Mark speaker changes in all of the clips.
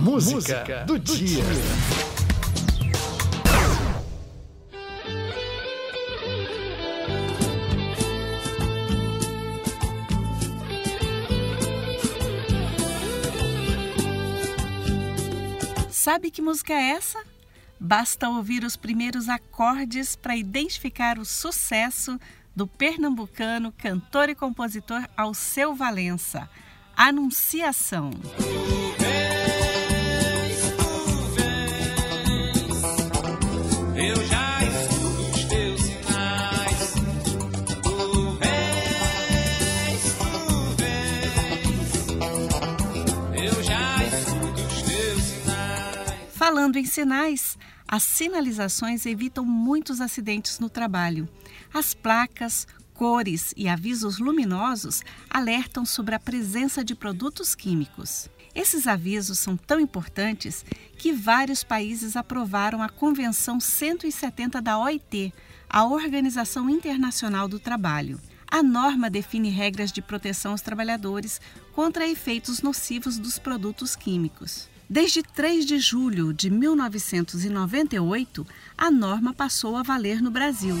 Speaker 1: Música, Música do, do, dia.
Speaker 2: Sabe que música é essa? Basta ouvir os primeiros acordes para identificar o sucesso do pernambucano, cantor e compositor Alceu Valença. Anunciação. Falando em sinais, as sinalizações evitam muitos acidentes no trabalho. As placas, cores e avisos luminosos alertam sobre a presença de produtos químicos. Esses avisos são tão importantes que vários países aprovaram a Convenção 170 da OIT, a Organização Internacional do Trabalho. A norma define regras de proteção aos trabalhadores contra efeitos nocivos dos produtos químicos. Desde 3 de julho de 1998, a norma passou a valer no Brasil.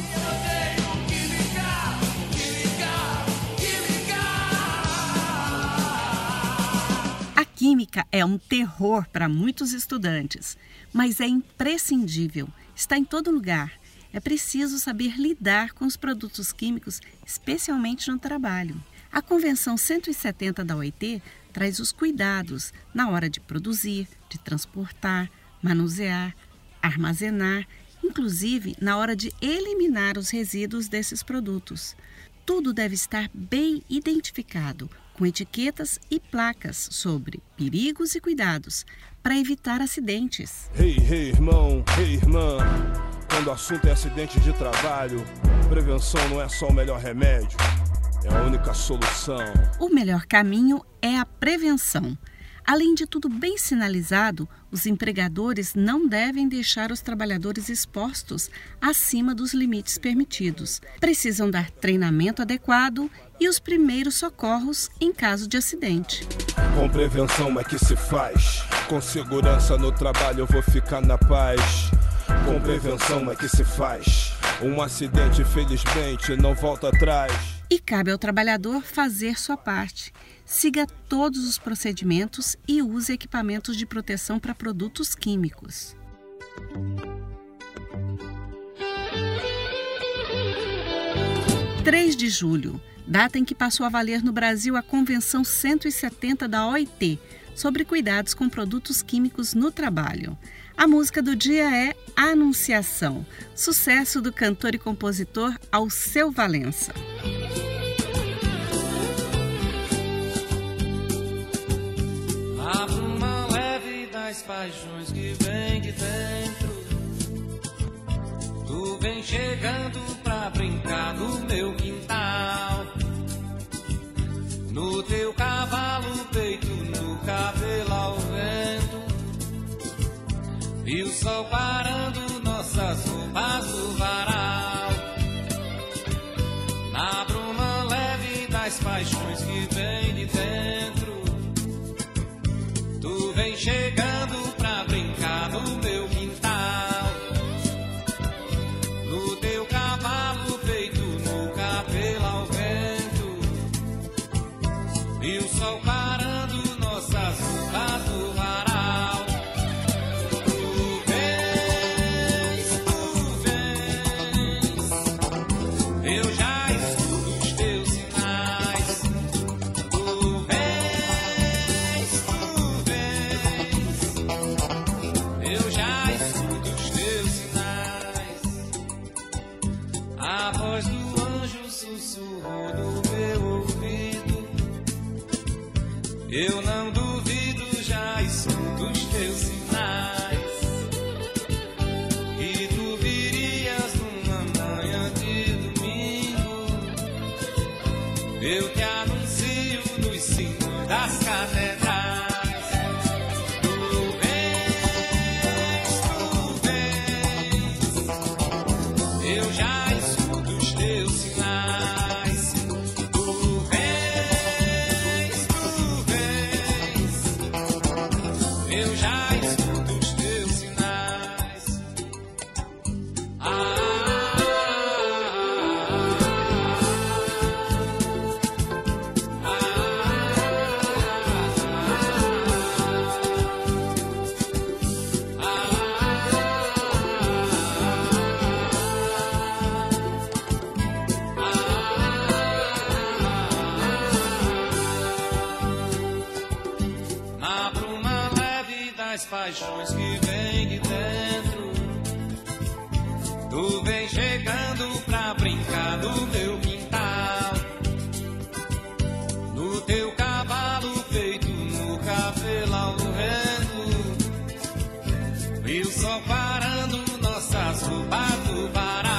Speaker 2: A química é um terror para muitos estudantes, mas é imprescindível, está em todo lugar. É preciso saber lidar com os produtos químicos, especialmente no trabalho. A Convenção 170 da OIT traz os cuidados na hora de produzir, de transportar, manusear, armazenar, inclusive na hora de eliminar os resíduos desses produtos. Tudo deve estar bem identificado, com etiquetas e placas sobre perigos e cuidados, para evitar acidentes.
Speaker 3: Hey, hey, irmão, hey, irmã. Quando o assunto é acidente de trabalho, prevenção não é só o melhor remédio é a única solução.
Speaker 2: O melhor caminho é a prevenção. Além de tudo bem sinalizado, os empregadores não devem deixar os trabalhadores expostos acima dos limites permitidos. Precisam dar treinamento adequado e os primeiros socorros em caso de acidente.
Speaker 3: Com prevenção é que se faz. Com segurança no trabalho eu vou ficar na paz. Com prevenção é que se faz. Um acidente, felizmente, não volta atrás.
Speaker 2: E cabe ao trabalhador fazer sua parte. Siga todos os procedimentos e use equipamentos de proteção para produtos químicos. Três de julho, data em que passou a valer no Brasil a Convenção 170 da OIT sobre cuidados com produtos químicos no trabalho. A música do dia é Anunciação, sucesso do cantor e compositor Alceu Valença.
Speaker 4: Das paixões que vem de dentro. Tu vem chegando pra brincar no meu quintal. No teu cavalo, peito no cabelo ao vento. E o sol parando anjo sussurrou no meu ouvido. Eu não Eu já estou. As paixões que vem de dentro. Tu vem chegando pra brincar no meu quintal. No teu cavalo feito no cabelo ao. E o sol parando nossas roupas do baralho.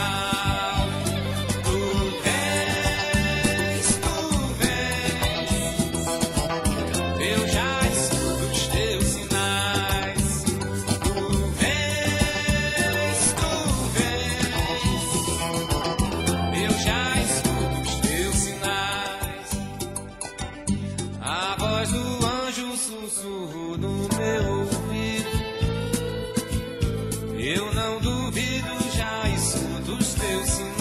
Speaker 4: A voz do anjo sussurro no meu ouvido. Eu não duvido, já escuto os teus sinais.